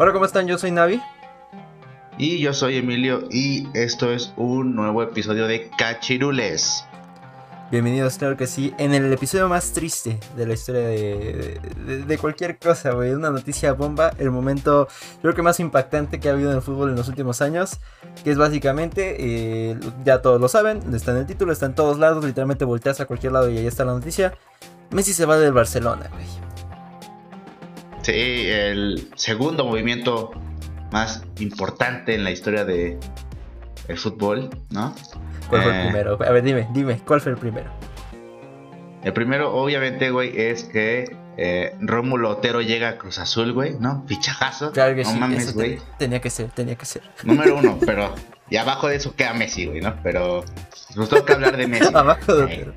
Hola, ¿cómo están? Yo soy Navi. Y yo soy Emilio y esto es un nuevo episodio de Cachirules. Bienvenidos, claro que sí, en el episodio más triste de la historia de, cualquier cosa, güey. Una noticia bomba, el momento, creo que más impactante que ha habido en el fútbol en los últimos años. Que es básicamente, eh, ya todos lo saben, está en el título, está en todos lados, literalmente volteas a cualquier lado y ahí está la noticia. Messi se va del Barcelona, güey. Sí, el segundo movimiento más importante en la historia de el fútbol, ¿no? ¿Cuál fue el eh, primero? A ver, dime, dime, ¿cuál fue el primero? El primero, obviamente, güey, es que eh, Rómulo Otero llega a Cruz Azul, güey, ¿no? Fichajazo. Claro que no sí, mames, güey. tenía que ser, tenía que ser. Número uno, pero. Y abajo de eso queda Messi, güey, ¿no? Pero. Nos toca hablar de Messi. abajo de Otero.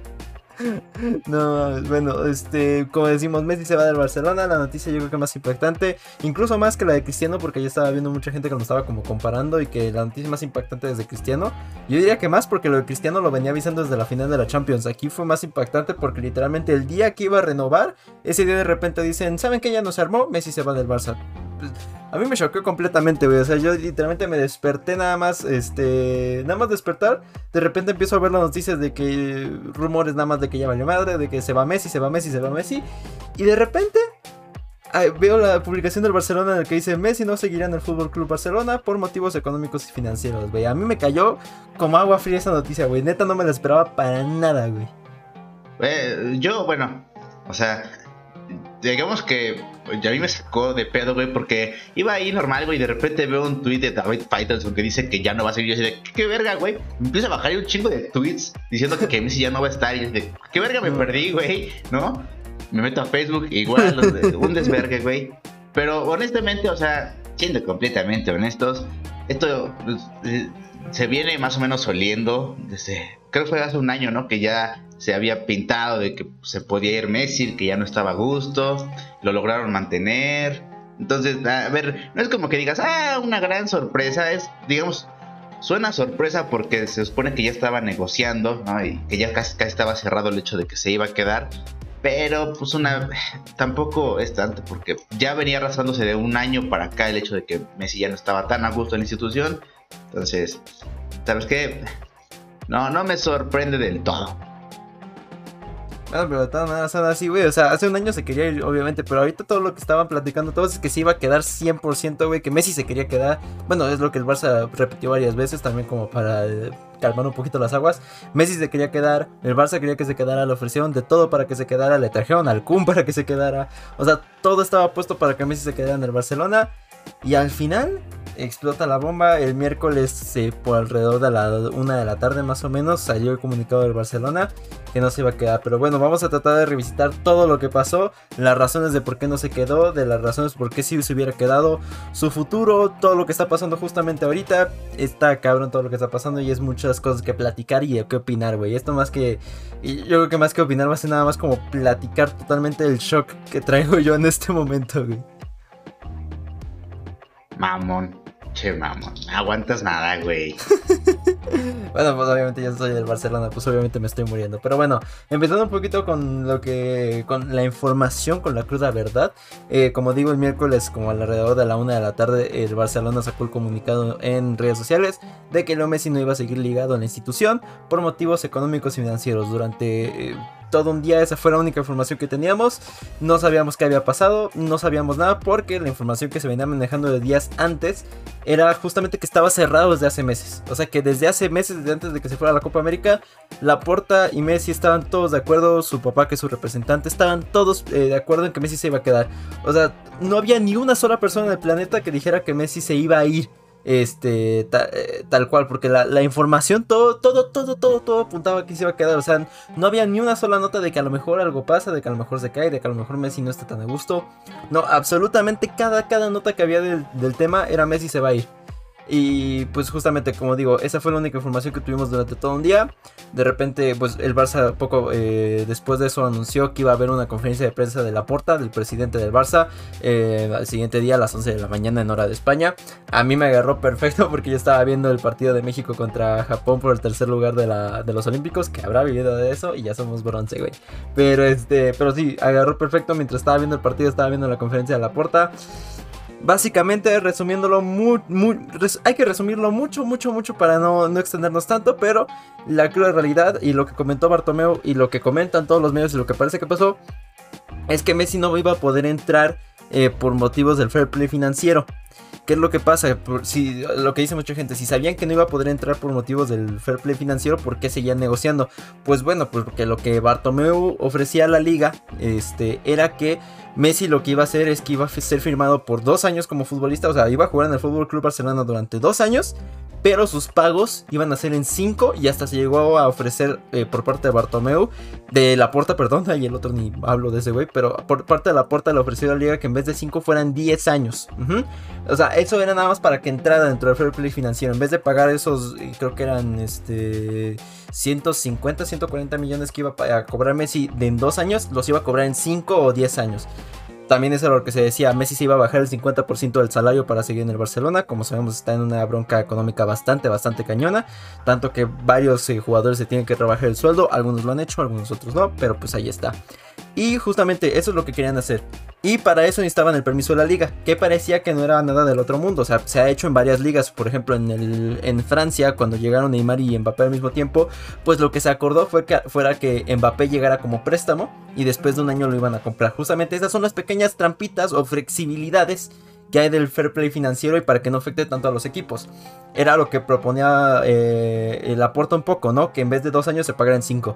No, bueno, este, como decimos, Messi se va del Barcelona, la noticia yo creo que más impactante, incluso más que la de Cristiano, porque yo estaba viendo mucha gente que lo estaba como comparando y que la noticia más impactante desde Cristiano, yo diría que más porque lo de Cristiano lo venía avisando desde la final de la Champions, aquí fue más impactante porque literalmente el día que iba a renovar, ese día de repente dicen, ¿saben que ya no se armó? Messi se va del Barça. Pues, a mí me choqueó completamente, güey. O sea, yo literalmente me desperté nada más, este, nada más despertar. De repente empiezo a ver las noticias de que rumores nada más de que ya valió madre, de que se va Messi, se va Messi, se va Messi. Y de repente veo la publicación del Barcelona en el que dice Messi no seguirá en el Fútbol Club Barcelona por motivos económicos y financieros, güey. A mí me cayó como agua fría esa noticia, güey. Neta no me la esperaba para nada, güey. Eh, yo, bueno, o sea, digamos que ya a mí me sacó de pedo, güey, porque iba ahí normal, güey, y de repente veo un tweet de David Faitelson que dice que ya no va a seguir. Yo así de, ¿qué, verga, güey? Me empieza a bajar un chingo de tweets diciendo que Messi ya no va a estar. Y es de, ¿qué verga me perdí, güey? ¿No? Me meto a Facebook, igual, un desvergue, güey. Pero honestamente, o sea, siendo completamente honestos, esto pues, eh, se viene más o menos oliendo desde, creo que fue hace un año, ¿no? Que ya se había pintado de que se podía ir Messi, que ya no estaba a gusto, lo lograron mantener. Entonces, a ver, no es como que digas, ah, una gran sorpresa, es, digamos, suena sorpresa porque se supone que ya estaba negociando, ¿no? Y que ya casi, casi estaba cerrado el hecho de que se iba a quedar. Pero pues una tampoco es tanto porque ya venía arrastrándose de un año para acá el hecho de que Messi ya no estaba tan a gusto en la institución. Entonces, ¿sabes qué? No, no me sorprende del todo. No, pero de todas maneras, así, güey. O sea, hace un año se quería ir, obviamente. Pero ahorita todo lo que estaban platicando todos es que se iba a quedar 100%, güey. Que Messi se quería quedar. Bueno, es lo que el Barça repitió varias veces también, como para eh, calmar un poquito las aguas. Messi se quería quedar. El Barça quería que se quedara. Le ofrecieron de todo para que se quedara. Le trajeron al Kun para que se quedara. O sea, todo estaba puesto para que Messi se quedara en el Barcelona. Y al final explota la bomba. El miércoles, eh, por alrededor de la una de la tarde más o menos, salió el comunicado del Barcelona que no se iba a quedar. Pero bueno, vamos a tratar de revisitar todo lo que pasó, las razones de por qué no se quedó, de las razones por qué sí se hubiera quedado, su futuro, todo lo que está pasando justamente ahorita. Está cabrón todo lo que está pasando y es muchas cosas que platicar y que opinar, güey. Esto más que. Yo creo que más que opinar va a ser nada más como platicar totalmente el shock que traigo yo en este momento, güey. Mamón. Che, mamón, no aguantas nada, güey. bueno, pues obviamente yo soy del Barcelona, pues obviamente me estoy muriendo. Pero bueno, empezando un poquito con lo que. con la información, con la cruda verdad. Eh, como digo, el miércoles, como alrededor de la una de la tarde, el Barcelona sacó el comunicado en redes sociales de que Leo Messi no iba a seguir ligado a la institución por motivos económicos y financieros. Durante. Eh, todo un día esa fue la única información que teníamos. No sabíamos qué había pasado, no sabíamos nada porque la información que se venía manejando de días antes era justamente que estaba cerrado desde hace meses. O sea que desde hace meses, desde antes de que se fuera a la Copa América, Laporta y Messi estaban todos de acuerdo, su papá que es su representante, estaban todos eh, de acuerdo en que Messi se iba a quedar. O sea, no había ni una sola persona en el planeta que dijera que Messi se iba a ir este eh, tal cual porque la, información todo todo todo todo todo apuntaba que se iba a quedar o sea no había ni una sola nota de que a lo mejor algo pasa de que a lo mejor se cae de que a lo mejor Messi no está tan a gusto. No absolutamente cada cada nota que había del, del tema era Messi se va a ir y pues justamente como digo, esa fue la única información que tuvimos durante todo un día. De repente, pues el Barça poco eh, después de eso anunció que iba a haber una conferencia de prensa de la porta del presidente del Barça eh, al siguiente día a las 11 de la mañana en hora de España. A mí me agarró perfecto porque yo estaba viendo el partido de México contra Japón por el tercer lugar de, la, de los Olímpicos, que habrá vivido de eso y ya somos bronce, güey. Pero este, pero sí, agarró perfecto mientras estaba viendo el partido, estaba viendo la conferencia de la porta. Básicamente, resumiéndolo, hay que resumirlo mucho, mucho, mucho para no, no extendernos tanto, pero la cruda realidad y lo que comentó Bartomeu y lo que comentan todos los medios y lo que parece que pasó es que Messi no iba a poder entrar eh, por motivos del fair play financiero. ¿Qué es lo que pasa? si, lo que dice mucha gente, si sabían que no iba a poder entrar por motivos del fair play financiero, ¿por qué seguían negociando? Pues bueno, porque lo que Bartomeu ofrecía a la liga este, era que Messi lo que iba a hacer es que iba a ser firmado por dos años como futbolista, o sea, iba a jugar en el Fútbol Club Barcelona durante dos años, pero sus pagos iban a ser en cinco y hasta se llegó a ofrecer eh, por parte de Bartomeu, de la Porta, perdón, y el otro ni hablo de ese güey, pero por parte de la Porta le ofreció a liga que en vez de cinco fueran 10 años. O sea, eso era nada más para que entrara dentro del fair play financiero, en vez de pagar esos, creo que eran este 150, 140 millones que iba a cobrar Messi de en dos años, los iba a cobrar en 5 o 10 años. También es lo que se decía, Messi se iba a bajar el 50% del salario para seguir en el Barcelona. Como sabemos está en una bronca económica bastante, bastante cañona. Tanto que varios eh, jugadores se tienen que rebajar el sueldo. Algunos lo han hecho, algunos otros no. Pero pues ahí está. Y justamente eso es lo que querían hacer. Y para eso necesitaban el permiso de la liga, que parecía que no era nada del otro mundo. O sea, se ha hecho en varias ligas. Por ejemplo, en, el, en Francia, cuando llegaron Neymar y Mbappé al mismo tiempo, pues lo que se acordó fue que fuera que Mbappé llegara como préstamo y después de un año lo iban a comprar. Justamente esas son las pequeñas trampitas o flexibilidades que hay del fair play financiero y para que no afecte tanto a los equipos. Era lo que proponía eh, el aporte un poco, ¿no? Que en vez de dos años se pagaran cinco.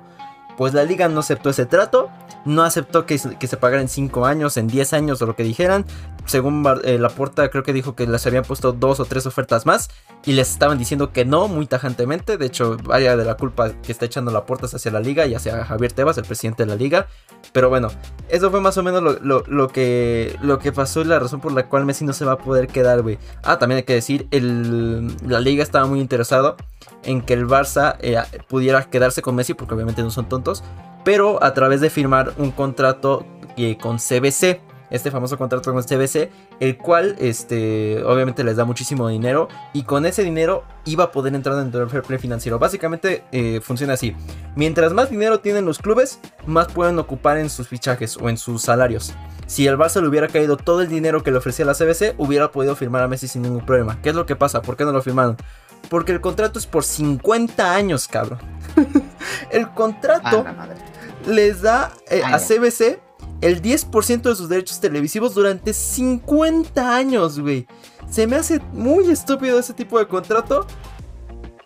Pues la liga no aceptó ese trato, no aceptó que, se pagara en 5 años, en 10 años o lo que dijeran. Según eh, la puerta creo que dijo que les habían puesto dos o tres ofertas más y les estaban diciendo que no muy tajantemente. De hecho, vaya de la culpa que está echando la puerta hacia la liga y hacia Javier Tebas, el presidente de la liga. Pero bueno, eso fue más o menos lo, que, lo que pasó y la razón por la cual Messi no se va a poder quedar, güey. Ah, también hay que decir, el, la liga estaba muy interesado en que el Barça eh, pudiera quedarse con Messi, porque obviamente no son tontos, pero a través de firmar un contrato eh, con CBC, este famoso contrato con CBC, el cual este, obviamente les da muchísimo dinero y con ese dinero iba a poder entrar dentro del fair play financiero. Básicamente eh, funciona así, mientras más dinero tienen los clubes, más pueden ocupar en sus fichajes o en sus salarios. Si el Barça le hubiera caído todo el dinero que le ofrecía la CBC, hubiera podido firmar a Messi sin ningún problema. ¿Qué es lo que pasa? ¿Por qué no lo firmaron? Porque el contrato es por 50 años, cabrón. el contrato les da eh, a CBC el 10% de sus derechos televisivos durante 50 años, güey. Se me hace muy estúpido ese tipo de contrato.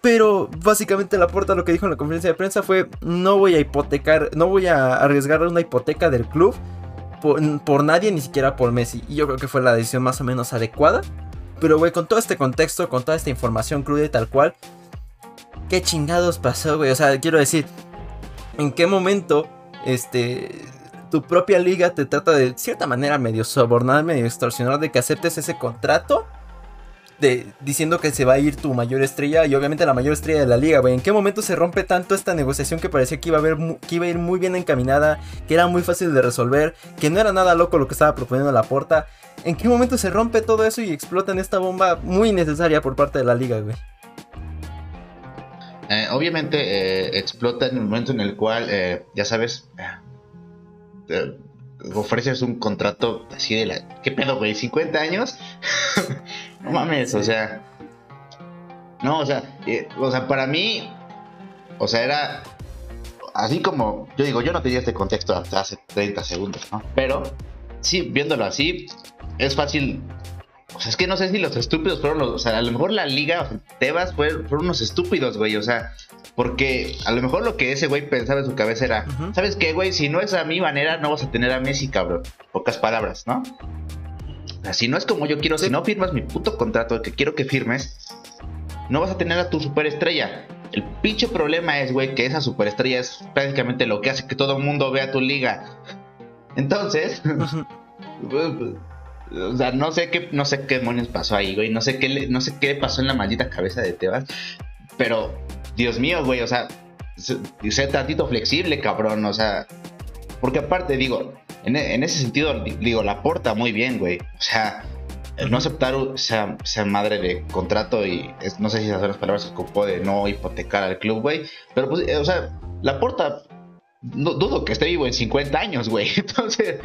Pero básicamente la puerta lo que dijo en la conferencia de prensa fue no voy a hipotecar, no voy a arriesgar una hipoteca del club por, por nadie, ni siquiera por Messi. Y yo creo que fue la decisión más o menos adecuada. Pero, güey, con todo este contexto, con toda esta información cruda y tal cual, ¿qué chingados pasó, güey? O sea, quiero decir, ¿en qué momento, este, tu propia liga te trata de cierta manera medio sobornar, medio extorsionar de que aceptes ese contrato? De, diciendo que se va a ir tu mayor estrella y obviamente la mayor estrella de la liga, güey. ¿En qué momento se rompe tanto esta negociación que parecía que iba, a ir muy bien encaminada, que era muy fácil de resolver, que no era nada loco lo que estaba proponiendo la porta? ¿En qué momento se rompe todo eso y explota en esta bomba muy necesaria por parte de la liga, güey? Eh, obviamente eh, explota en el momento en el cual, eh, ya sabes, ofreces un contrato así de la... ¿Qué pedo, güey? ¿50 años? no mames, o sea... No, o sea, o sea, para mí, o sea, era así como, yo digo, yo no tenía este contexto hasta hace 30 segundos, ¿no? Pero, sí, viéndolo así, es fácil. O sea, es que no sé si los estúpidos fueron los. O sea, a lo mejor la liga, o Tebas, fueron, unos estúpidos, güey. O sea, porque a lo mejor lo que ese güey pensaba en su cabeza era: ¿Sabes qué, güey? Si no es a mi manera, no vas a tener a Messi, cabrón. Pocas palabras, ¿no? Si no es como yo quiero, si no firmas mi puto contrato que quiero que firmes, no vas a tener a tu superestrella. El pinche problema es, güey, que esa superestrella es prácticamente lo que hace que todo el mundo vea tu liga. Entonces, O sea, no sé qué, no sé qué demonios pasó ahí, güey. No sé qué no sé qué pasó en la maldita cabeza de Tebas. Pero, Dios mío, güey, o sea, sé tantito flexible, cabrón. O sea, porque aparte, digo, en, ese sentido, digo, la porta muy bien, güey. O sea, no aceptar esa, madre de contrato y no sé si esas son las palabras que ocupó de no hipotecar al club, güey. Pero pues, o sea, la porta, no, dudo que esté vivo en 50 años, güey. Entonces,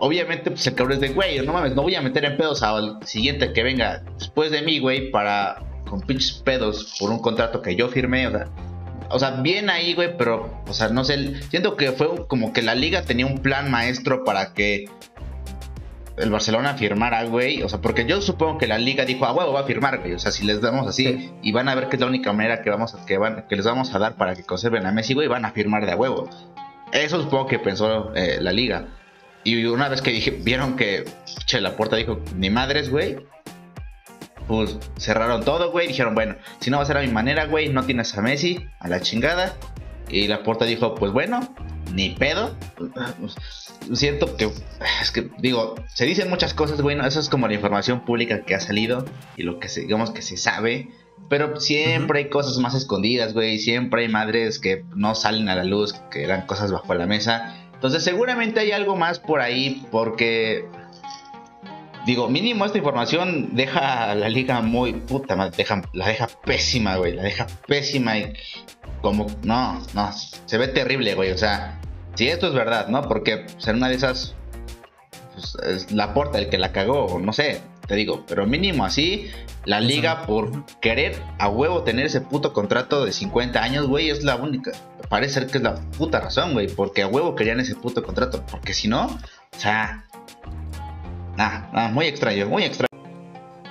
obviamente, pues el cabrón es de, güey, no mames, no voy a meter en pedos al siguiente que venga después de mí, güey, para con pinches pedos por un contrato que yo firmé, o sea, o sea, bien ahí, güey, pero, o sea, no sé, siento que fue como que la liga tenía un plan maestro para que el Barcelona firmara, güey, o sea, porque yo supongo que la liga dijo, ah, huevo, va a firmar, güey, o sea, si les damos así y van a ver que es la única manera que vamos a, que van, que les vamos a dar para que conserven a Messi, güey, van a firmar de a huevo. Eso supongo que pensó eh, la liga. Y una vez que dije, vieron que, che, la puerta dijo, ni madres, güey, pues cerraron todo, güey. Dijeron, bueno, si no va a ser a mi manera, güey, no tienes a Messi, a la chingada. Y la puerta dijo, pues bueno, ni pedo. Siento que, es que, digo, se dicen muchas cosas, güey, eso es como la información pública que ha salido y lo que se, digamos que se sabe. Pero siempre hay cosas más escondidas, güey. Siempre hay madres que no salen a la luz, que eran cosas bajo la mesa. Entonces seguramente hay algo más por ahí porque digo, mínimo esta información deja a la liga muy puta madre, la deja pésima, güey, la deja pésima y como, no, no, se ve terrible, güey, o sea, si esto es verdad, ¿no? Porque ser una de esas, pues, es la porta el que la cagó, no sé, te digo, pero mínimo así, la liga por querer a huevo tener ese puto contrato de 50 años, güey, es la única, parece ser que es la puta razón, güey, porque a huevo querían ese puto contrato, porque si no, o sea, Ah, ah, muy extraño, muy extraño.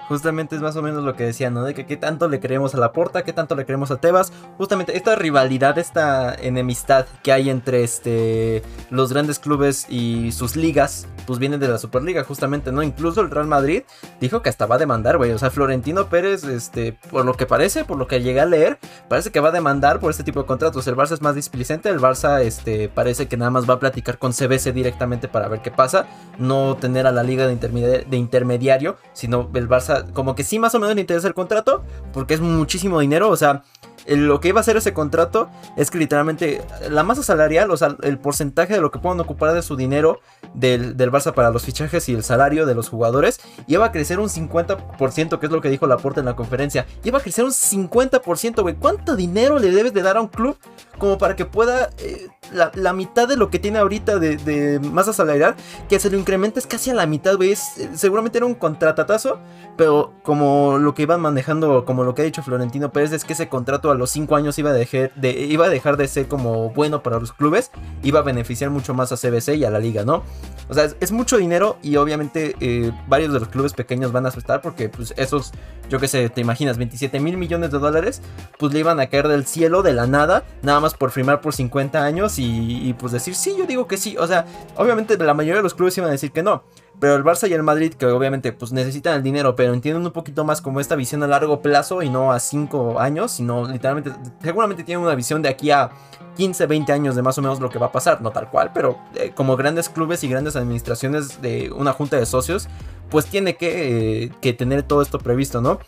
Justamente es más o menos lo que decía, ¿no? De que qué tanto le creemos a la Porta, qué tanto le creemos a Tebas. Justamente esta rivalidad, esta enemistad que hay entre este los grandes clubes y sus ligas, pues viene de la Superliga, justamente, ¿no? Incluso el Real Madrid dijo que hasta va a demandar, güey. O sea, Florentino Pérez, este, por lo que parece, por lo que llegué a leer, parece que va a demandar por este tipo de contratos. El Barça es más displicente, el Barça, este, parece que nada más va a platicar con CBC directamente para ver qué pasa. No tener a la liga de, de intermediario, sino el Barça como que sí más o menos le interesa el contrato, porque es muchísimo dinero, o sea, lo que iba a hacer ese contrato es que literalmente la masa salarial, o sea, el porcentaje de lo que pueden ocupar de su dinero del, del Barça para los fichajes y el salario de los jugadores, iba a crecer un 50%, que es lo que dijo Laporte en la conferencia. Iba a crecer un 50%, güey. ¿Cuánto dinero le debes de dar a un club como para que pueda eh, la, mitad de lo que tiene ahorita de, masa salarial, que se lo incrementes casi a la mitad, güey? seguramente era un contratatazo, pero como lo que iban manejando, como lo que ha dicho Florentino Pérez, es que ese contrato a los 5 años iba a, dejar de, iba a dejar de ser como bueno para los clubes, iba a beneficiar mucho más a CBC y a la liga, ¿no? O sea, es, mucho dinero y obviamente eh, varios de los clubes pequeños van a asustar porque pues esos, yo qué sé, te imaginas, 27 mil millones de dólares, pues le iban a caer del cielo, de la nada, nada más por firmar por 50 años y, pues decir, sí, yo digo que sí. O sea, obviamente la mayoría de los clubes iban a decir que no. Pero el Barça y el Madrid, que obviamente pues necesitan el dinero, pero entienden un poquito más como esta visión a largo plazo y no a 5 años, sino literalmente, seguramente tienen una visión de aquí a 15, 20 años de más o menos lo que va a pasar, no tal cual, pero eh, como grandes clubes y grandes administraciones de una junta de socios, pues tiene que, eh, que tener todo esto previsto, ¿no?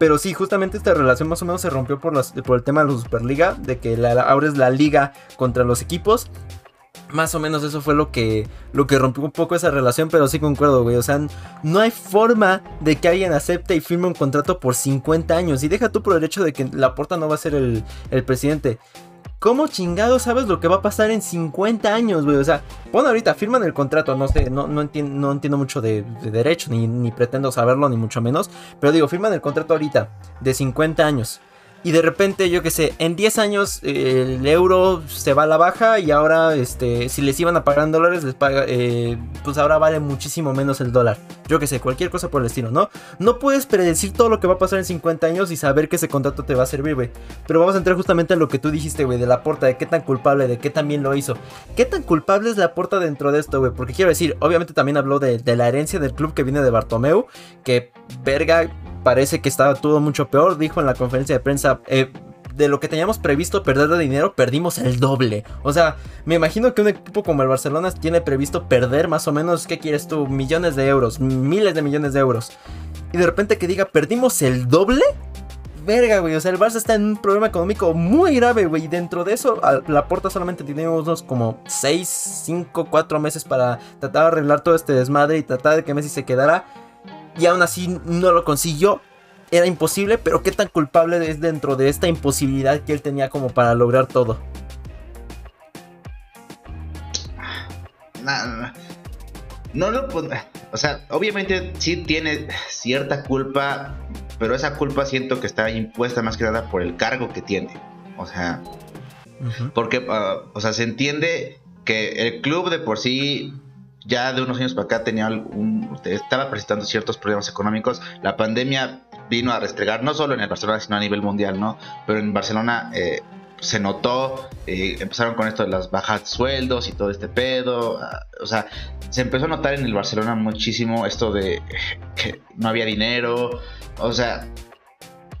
Pero sí, justamente esta relación más o menos se rompió por, por el tema de la Superliga, de que la, ahora es la liga contra los equipos más o menos eso fue lo que, lo que rompió un poco esa relación, pero sí concuerdo, güey. O sea, no hay forma de que alguien acepte y firme un contrato por 50 años. Y deja tú por el hecho de que la porta no va a ser el, presidente. ¿Cómo chingado sabes lo que va a pasar en 50 años, güey? O sea, bueno, ahorita firman el contrato, no sé, no, no, entiendo, no entiendo mucho de, derecho, ni, ni pretendo saberlo, ni mucho menos. Pero digo, firman el contrato ahorita, de 50 años y de repente, yo qué sé, en 10 años eh, el euro se va a la baja y ahora, este, si les iban a pagar en dólares, les paga, eh, pues ahora vale muchísimo menos el dólar. Yo qué sé, cualquier cosa por el estilo, ¿no? No puedes predecir todo lo que va a pasar en 50 años y saber que ese contrato te va a servir, güey. Pero vamos a entrar justamente en lo que tú dijiste, güey, de la porta, de qué tan culpable, de qué tan bien lo hizo. ¿Qué tan culpable es la porta dentro de esto, güey? Porque quiero decir, obviamente también habló de, de la herencia del club que viene de Bartomeu, que verga parece que estaba todo mucho peor. Dijo en la conferencia de prensa, eh, de lo que teníamos previsto perder de dinero, perdimos el doble. O sea, me imagino que un equipo como el Barcelona tiene previsto perder más o menos, ¿qué quieres tú? Millones de euros, miles de millones de euros. Y de repente que diga, perdimos el doble. Verga, güey. O sea, el Barça está en un problema económico muy grave, güey. Y dentro de eso, la puerta solamente tiene unos como 6, 5, 4 meses para tratar de arreglar todo este desmadre y tratar de que Messi se quedara y aún así no lo consiguió. Era imposible, pero qué tan culpable es dentro de esta imposibilidad que él tenía como para lograr todo. no lo o sea, obviamente sí tiene cierta culpa, pero esa culpa siento que está impuesta más que nada por el cargo que tiene. O sea, porque, ah, o sea, se entiende que el club de por sí ya de unos años para acá tenía un, estaba presentando ciertos problemas económicos. La pandemia vino a restregar no solo en el Barcelona, sino a nivel mundial, ¿no? Pero en Barcelona eh, se notó, eh, empezaron con esto de las bajas sueldos y todo este pedo. Ah, o sea, se empezó a notar en el Barcelona muchísimo esto de que no había dinero. O sea,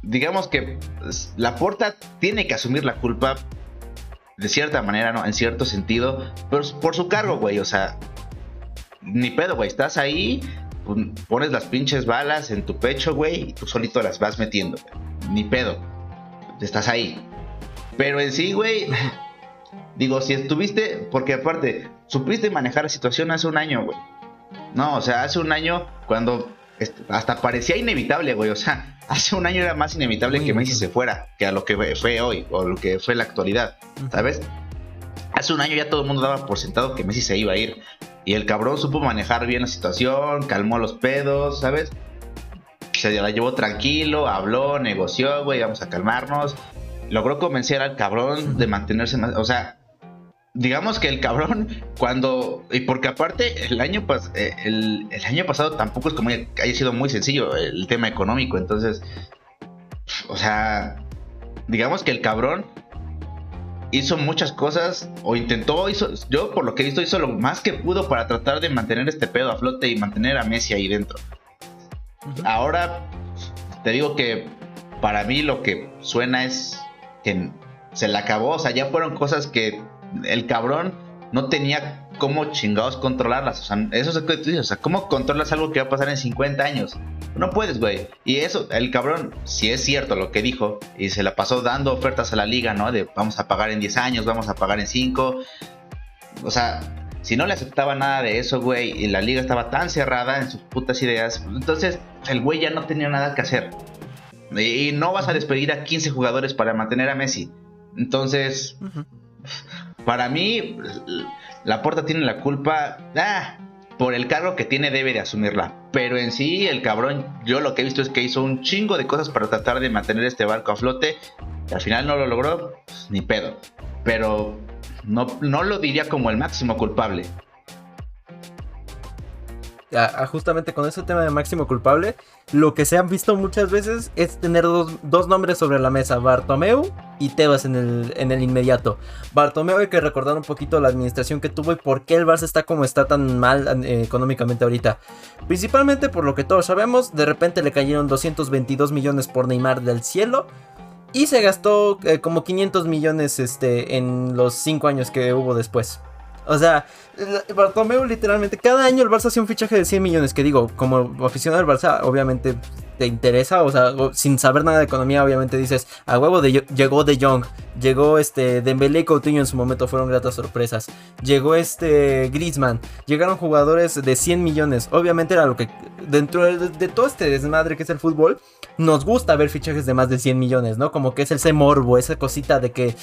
digamos que la Porta tiene que asumir la culpa de cierta manera, ¿no? En cierto sentido, pero por su cargo, güey. O sea, ni pedo, güey. Estás ahí, pones las pinches balas en tu pecho, güey, y tú solito las vas metiendo. Ni pedo. Estás ahí. Pero en sí, güey, digo, si estuviste, porque aparte, supiste manejar la situación hace un año, güey. No, o sea, hace un año cuando hasta parecía inevitable, güey. O sea, hace un año era más inevitable que Messi se fuera que a lo que fue hoy o lo que fue la actualidad, ¿sabes? Hace un año ya todo el mundo daba por sentado que Messi se iba a ir. Y el cabrón supo manejar bien la situación, calmó los pedos, ¿sabes? Se la llevó tranquilo, habló, negoció, güey, vamos a calmarnos. Logró convencer al cabrón de mantenerse más. O sea, digamos que el cabrón, cuando. Y porque aparte, el año, eh, el, el, año pasado tampoco es como que haya sido muy sencillo el tema económico. Entonces, o sea, digamos que el cabrón hizo muchas cosas o intentó, hizo, yo por lo que he visto, hizo lo más que pudo para tratar de mantener este pedo a flote y mantener a Messi ahí dentro. Ahora, te digo que para mí lo que suena es que se le acabó, o sea, ya fueron cosas que el cabrón no tenía cómo chingados controlarlas. O sea, eso es lo que tú dices. O sea, ¿cómo controlas algo que va a pasar en 50 años? No puedes, güey. Y eso, el cabrón, si es cierto lo que dijo, y se la pasó dando ofertas a la liga, ¿no? De vamos a pagar en 10 años, vamos a pagar en 5. O sea, si no le aceptaba nada de eso, güey, y la liga estaba tan cerrada en sus putas ideas, entonces el güey ya no tenía nada que hacer. Y no vas a despedir a 15 jugadores para mantener a Messi. Entonces, para mí, la Porta tiene la culpa. Ah, por el cargo que tiene debe de asumirla. Pero en sí, el cabrón, yo lo que he visto es que hizo un chingo de cosas para tratar de mantener este barco a flote. Y al final no lo logró, pues, ni pedo. Pero no, no lo diría como el máximo culpable justamente con ese tema de máximo culpable, lo que se han visto muchas veces es tener dos, nombres sobre la mesa, Bartomeu y Tebas en el, en el inmediato. Bartomeu hay que recordar un poquito la administración que tuvo y por qué el Barça está como está tan mal eh, económicamente ahorita. Principalmente por lo que todos sabemos, de repente le cayeron 222 millones por Neymar del cielo. Y se gastó eh, como 500 millones este, en los 5 años que hubo después. O sea, Bartomeu literalmente, cada año el Barça hacía un fichaje de 100 millones, que digo, como aficionado del Barça, obviamente te interesa, o sea, sin saber nada de economía, obviamente dices, a huevo de, llegó De Jong, llegó este Dembélé y Coutinho en su momento fueron gratas sorpresas. Llegó este Griezmann, llegaron jugadores de 100 millones. Obviamente era lo que dentro de, todo este desmadre que es el fútbol, nos gusta ver fichajes de más de 100 millones, ¿no? Como que es ese morbo, esa cosita de que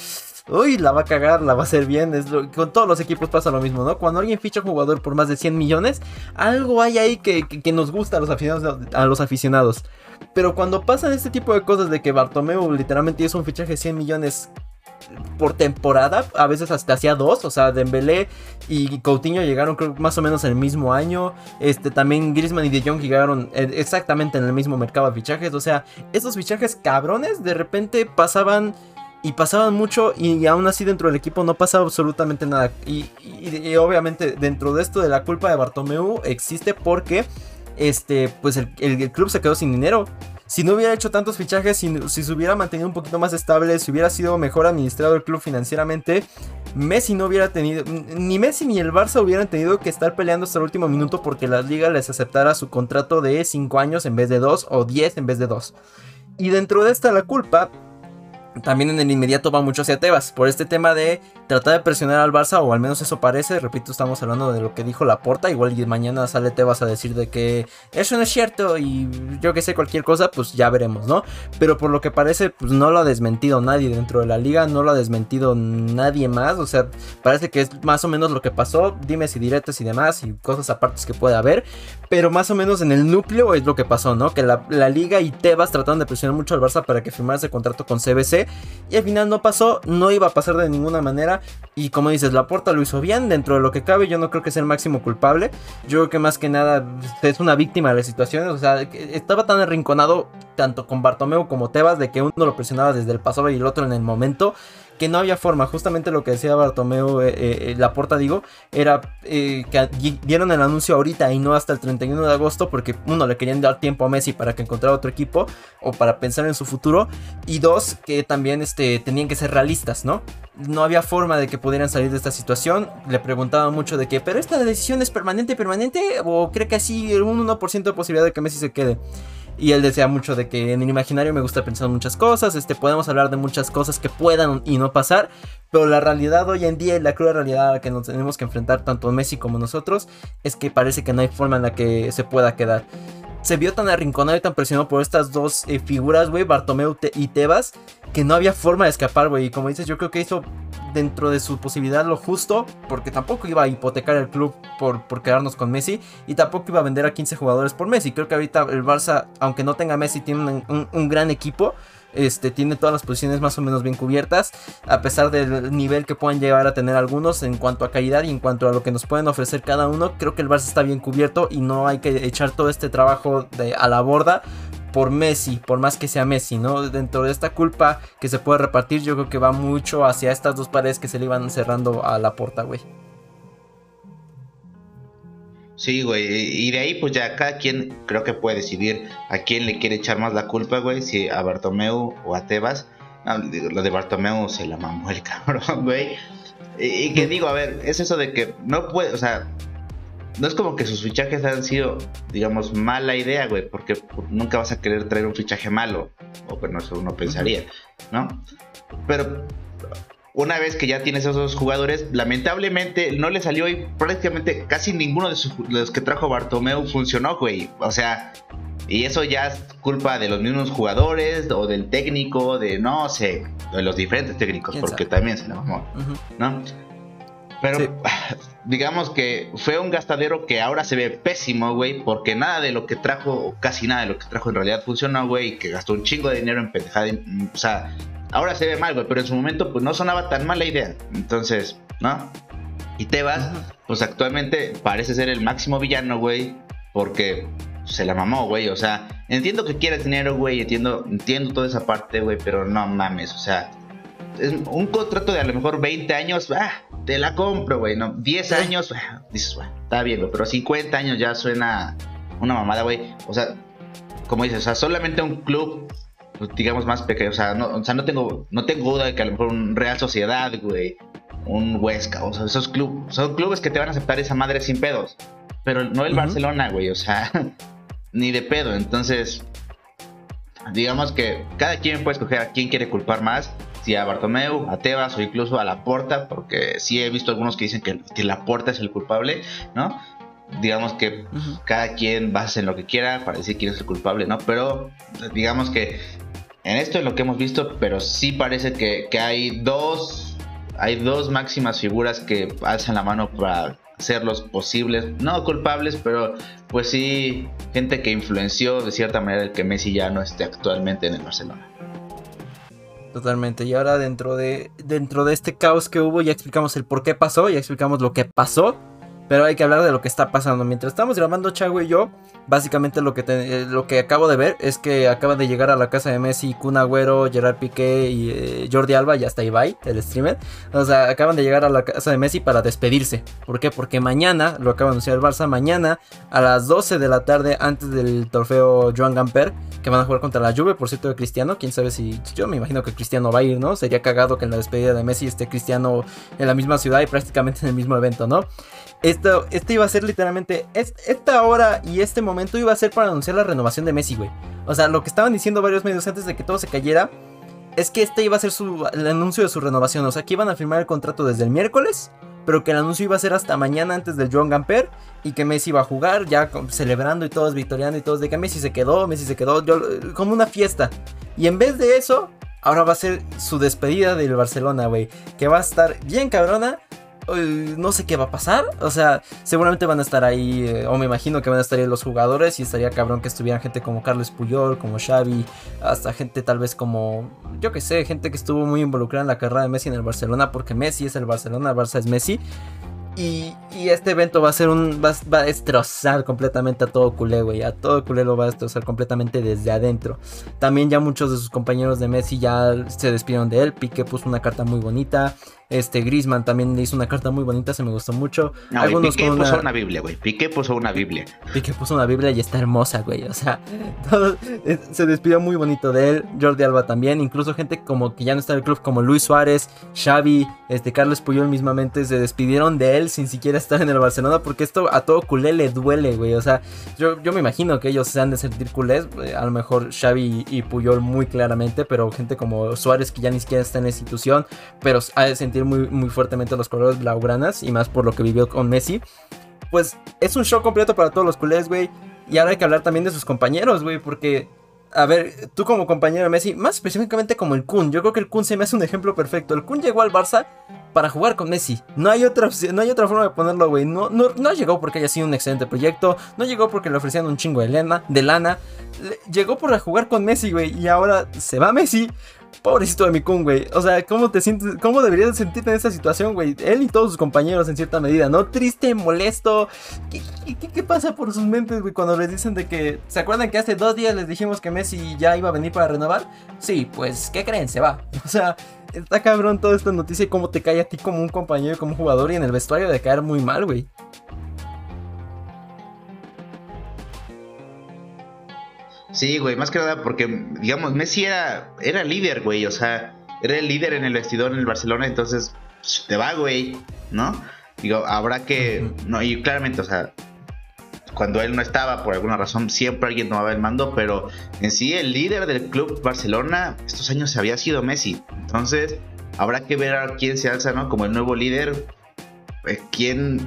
uy, la va a cagar, la va a hacer bien. Es con todos los equipos pasa lo mismo, ¿no? Cuando alguien ficha un jugador por más de 100 millones, algo hay ahí que, nos gusta a los, aficionados. Pero cuando pasan este tipo de cosas de que Bartomeu literalmente hizo un fichaje de 100 millones por temporada, a veces hasta hacía dos, o sea, Dembélé y Coutinho llegaron creo más o menos en el mismo año, este también Griezmann y De Jong llegaron eh, exactamente en el mismo mercado de fichajes, o sea, esos fichajes cabrones de repente pasaban y pasaban mucho y, aún así dentro del equipo no pasaba absolutamente nada. Y, obviamente dentro de esto de la culpa de Bartomeu existe porque este, pues el, club se quedó sin dinero. Si no hubiera hecho tantos fichajes, si, si, se hubiera mantenido un poquito más estable, si hubiera sido mejor administrado el club financieramente, Messi no hubiera tenido, ni Messi ni el Barça hubieran tenido que estar peleando hasta el último minuto porque la liga les aceptara su contrato de 5 años en vez de 2 o 10 en vez de 2. Y dentro de esta la culpa también en el inmediato va mucho hacia Tebas, por este tema de tratar de presionar al Barça, o al menos eso parece. Repito, estamos hablando de lo que dijo Laporta. Igual y mañana sale Tebas a decir de que eso no es cierto y yo que sé cualquier cosa, pues ya veremos, ¿no? Pero por lo que parece, pues no lo ha desmentido nadie dentro de la liga, no lo ha desmentido nadie más. O sea, parece que es más o menos lo que pasó. Dime si directos y demás y cosas aparte que puede haber. Pero más o menos en el núcleo es lo que pasó, ¿no? Que la, la liga y Tebas trataron de presionar mucho al Barça para que firmara ese contrato con CBC. Y al final no pasó, no iba a pasar de ninguna manera. Y como dices, la puerta lo hizo bien dentro de lo que cabe. Yo no creo que sea el máximo culpable. Yo creo que más que nada es una víctima de las situaciones. O sea, estaba tan arrinconado tanto con Bartomeu como Tebas de que uno lo presionaba desde el pasado y el otro en el momento que no había forma. Justamente lo que decía Bartomeu, eh, eh, la porta digo, era eh, que dieron el anuncio ahorita y no hasta el 31 de agosto porque uno le querían dar tiempo a Messi para que encontrara otro equipo o para pensar en su futuro y dos que también este, tenían que ser realistas, ¿no? No había forma de que pudieran salir de esta situación. Le preguntaba mucho de que, pero esta decisión es permanente, permanente o cree que así un 1% de posibilidad de que Messi se quede. Y él decía mucho de que en el imaginario me gusta pensar muchas cosas, este, podemos hablar de muchas cosas que puedan y no pasar, pero la realidad hoy en día y la cruda realidad a la que nos tenemos que enfrentar tanto Messi como nosotros es que parece que no hay forma en la que se pueda quedar se vio tan arrinconado y tan presionado por estas dos eh, figuras, güey, Bartomeu y Tebas, que no había forma de escapar, güey. Y como dices, yo creo que hizo dentro de su posibilidad lo justo, porque tampoco iba a hipotecar el club por, por quedarnos con Messi, y tampoco iba a vender a 15 jugadores por Messi. Creo que ahorita el Barça, aunque no tenga Messi, tiene un gran equipo. Este, tiene todas las posiciones más o menos bien cubiertas, a pesar del nivel que puedan llegar a tener algunos en cuanto a calidad y en cuanto a lo que nos pueden ofrecer cada uno. Creo que el Barça está bien cubierto y no hay que echar todo este trabajo de, a la borda por Messi, por más que sea Messi, ¿no? Dentro de esta culpa que se puede repartir, yo creo que va mucho hacia estas dos paredes que se le iban cerrando a la puerta, güey. Sí, güey, y de ahí pues ya cada quien creo que puede decidir a quién le quiere echar más la culpa, güey, si a Bartomeu o a Tebas. lo de Bartomeu se la mamó el cabrón, güey. Y, que digo, a ver, es eso de que no puede, o sea, no es como que sus fichajes han sido, digamos, mala idea, güey, porque nunca vas a querer traer un fichaje malo, o bueno, eso uno pensaría, ¿no? Pero una vez que ya tienes esos dos jugadores, lamentablemente no le salió y prácticamente casi ninguno de, los que trajo Bartomeu funcionó, güey. O sea, y eso ya es culpa de los mismos jugadores o del técnico, de no sé, de los diferentes técnicos, porque también se le mamó, ¿no? Pero digamos que fue un gastadero que ahora se ve pésimo, güey, porque nada de lo que trajo, o casi nada de lo que trajo en realidad funcionó, güey, que gastó un chingo de dinero en pendejada, o sea, Ahora se ve mal, güey, pero en su momento pues no sonaba tan mala idea. Entonces, ¿no? Y Tebas, pues actualmente parece ser el máximo villano, güey, porque se la mamó, güey. O sea, entiendo que quieras dinero, güey, entiendo, entiendo toda esa parte, güey, pero no mames, o sea, es un contrato de a lo mejor 20 años, ah, te la compro, güey, no, 10 años, ah, dices, güey, está bien, güey, pero 50 años ya suena una mamada, güey. O sea, como dices, o sea, solamente un club digamos, más pequeño. O sea, no, o sea, no tengo, no tengo duda de que a lo mejor un Real Sociedad, güey, un Huesca, o sea, esos clubes, son clubes que te van a aceptar esa madre sin pedos. Pero no el Barcelona, güey, o sea, ni de pedo. Entonces, digamos que cada quien puede escoger a quién quiere culpar más. Si a Bartomeu, a Tebas o incluso a La Porta, porque sí he visto algunos que dicen que, que La Porta es el culpable, ¿no? digamos que cada quien va a hacer lo que quiera para decir quién es el culpable, ¿no? Pero digamos que en esto es lo que hemos visto, pero sí parece que, hay dos hay dos máximas figuras que alzan la mano para ser los posibles, no culpables, pero pues sí, gente que influenció de cierta manera el que Messi ya no esté actualmente en el Barcelona. Totalmente. Y ahora dentro de dentro de este caos que hubo ya explicamos el por qué pasó, ya explicamos lo que pasó. Pero hay que hablar de lo que está pasando. Mientras estamos grabando Chago y yo, básicamente lo que, eh, lo que acabo de ver es que acaba de llegar a la casa de Messi, Kun Agüero, Gerard Piqué y eh, Jordi Alba y hasta Ibai, el streamer. O sea, acaban de llegar a la casa de Messi para despedirse. ¿Por qué? Porque mañana, lo acaba de anunciar el Barça, mañana a las 12 de la tarde antes del trofeo Joan Gamper, que van a jugar contra la Juve, por cierto, de Cristiano. Quién sabe si. Yo me imagino que Cristiano va a ir, ¿no? Sería cagado que en la despedida de Messi esté Cristiano en la misma ciudad y prácticamente en el mismo evento, ¿no? Esto, este iba a ser literalmente. esta hora y este momento iba a ser para anunciar la renovación de Messi, güey. O sea, lo que estaban diciendo varios medios antes de que todo se cayera es que este iba a ser su, el anuncio de su renovación. O sea, que iban a firmar el contrato desde el miércoles, pero que el anuncio iba a ser hasta mañana antes del John Gamper y que Messi iba a jugar ya celebrando y todos victoriando y todos de que Messi se quedó, Messi se quedó, como una fiesta. Y en vez de eso, ahora va a ser su despedida del Barcelona, güey, que va a estar bien cabrona no sé qué va a pasar. O sea, seguramente van a estar ahí, eh, o me imagino que van a estar ahí los jugadores. Y estaría cabrón que estuvieran gente como Carles Puyol, como Xavi, hasta gente tal vez como, yo que sé, gente que estuvo muy involucrada en la carrera de Messi en el Barcelona, porque Messi es el Barcelona, el Barça es Messi. Y, este evento va a ser un. Va, a destrozar completamente a todo culé, güey. A todo culé lo va a destrozar completamente desde adentro. También ya muchos de sus compañeros de Messi ya se despidieron de él. Piqué puso una carta muy bonita. Este Grisman también le hizo una carta muy bonita, se me gustó mucho. Algunos Piqué puso una... Biblia, güey. Piqué puso una Biblia. Piqué puso una Biblia y está hermosa, güey. O sea, eh, se despidió muy bonito de él. Jordi Alba también. Incluso gente como que ya no está en el club, como Luis Suárez, Xavi, este Carlos Puyol mismamente, se despidieron de él sin siquiera estar en el Barcelona. Porque esto a todo culé le duele, güey. O sea, yo, yo me imagino que ellos se han de sentir culés. Eh, a lo mejor Xavi y Puyol muy claramente. Pero gente como Suárez que ya ni siquiera está en la institución. Pero ha de sentir muy, muy fuertemente los colores blaugranas y más por lo que vivió con Messi. Pues es un show completo para todos los culés, güey. Y ahora hay que hablar también de sus compañeros, güey, porque a ver, tú como compañero de Messi, más específicamente como el Kun, yo creo que el Kun se me hace un ejemplo perfecto. El Kun llegó al Barça para jugar con Messi. No hay otra, no hay otra forma de ponerlo, güey. No, no, no, llegó porque haya sido un excelente proyecto. No llegó porque le ofrecían un chingo de, lana, de lana. Llegó por jugar con Messi, güey. Y ahora se va Messi. Pobrecito de mi Kun, güey. O sea, ¿cómo te sientes? ¿Cómo deberías sentirte en esa situación, güey? Él y todos sus compañeros en cierta medida, ¿no? Triste, molesto. ¿Qué, pasa por sus mentes, güey? Cuando les dicen de que. ¿Se acuerdan que hace dos días les dijimos que Messi ya iba a venir para renovar? Sí, pues, ¿qué creen? Se va. O sea, está cabrón toda esta noticia y cómo te cae a ti como un compañero y como un jugador y en el vestuario de caer muy mal, güey. Sí, güey, más que nada porque, digamos, Messi era, era líder, güey, o sea, era el líder en el vestidor en el Barcelona, entonces te va, güey, ¿no? Digo, habrá que, no, y claramente, o sea, cuando él no estaba, por alguna razón, siempre alguien tomaba el mando, pero en sí el líder del club Barcelona estos años había sido Messi, entonces habrá que ver a quién se alza, ¿no? Como el nuevo líder, eh, quién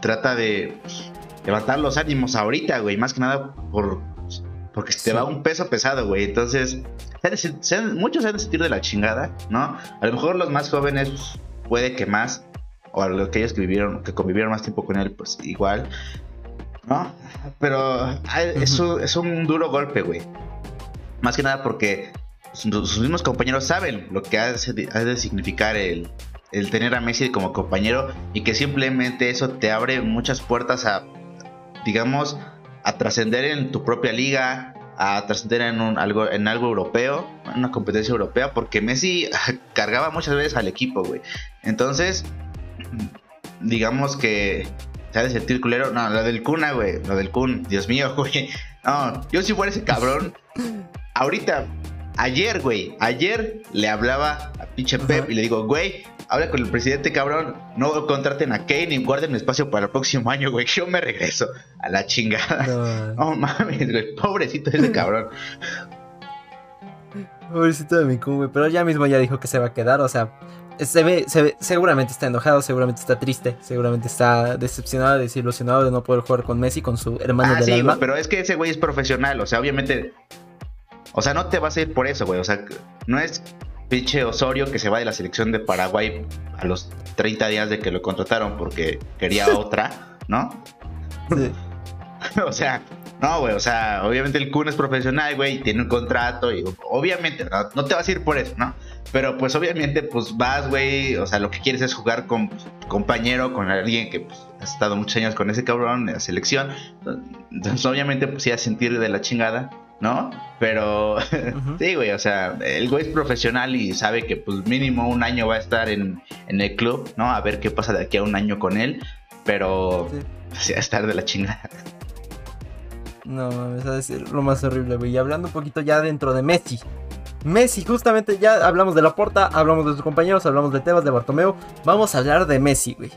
trata de pues, levantar los ánimos ahorita, güey, más que nada por porque te va un peso pesado, güey. Entonces, muchos se han de sentir de la chingada, ¿no? A lo mejor los más jóvenes, pues, puede que más. O aquellos que vivieron, que convivieron más tiempo con él, pues igual. ¿No? Pero es, un, duro golpe, güey. Más que nada porque sus mismos compañeros saben lo que ha de, significar el, el tener a Messi como compañero y que simplemente eso te abre muchas puertas a, digamos, a trascender en tu propia liga, a trascender en un, algo, en algo europeo, en una competencia europea, porque Messi cargaba muchas veces al equipo, güey. Entonces, digamos que se ha de sentir culero. No, lo del Cuna, güey, lo del Kun, Dios mío, güey. No, yo si fuera ese cabrón, ahorita, ayer, güey, ayer le hablaba a pinche Pep y le digo, güey, habla con el presidente, cabrón. No contraten a Kane y guarden espacio para el próximo año, güey. Yo me regreso a la chingada. No, mames, güey. Pobrecito ese cabrón. Pobrecito de mi güey. Pero ya mismo ya dijo que se va a quedar. O sea, se ve, se ve, seguramente está enojado, seguramente está triste, seguramente está decepcionado, desilusionado de no poder jugar con Messi, con su hermano ah, del sí, pero es que ese güey es profesional, o sea, obviamente, o sea, no te vas a ir por eso, güey, o sea, no es pinche Osorio que se va de la selección de Paraguay a los 30 días de que lo contrataron porque quería otra, ¿no? Sí. o sea, no, güey, o sea, obviamente el Kun es profesional, güey, tiene un contrato y obviamente no, te vas a ir por eso, ¿no? Pero pues obviamente pues vas, güey, o sea, lo que quieres es jugar con compañero, con alguien que pues, ha estado muchos años con ese cabrón en la selección. Entonces obviamente pues a sentir de la chingada. ¿No? Pero sí, güey, o sea, el güey es profesional y sabe que pues mínimo un año va a estar en, el club, ¿no? A ver qué pasa de aquí a un año con él, pero sí. pues, ya estar de la chingada. No, mames, a decir lo más horrible, güey. Y hablando un poquito ya dentro de Messi. Messi, justamente ya hablamos de la porta, hablamos de sus compañeros, hablamos de Tebas, de Bartomeu. Vamos a hablar de Messi, güey.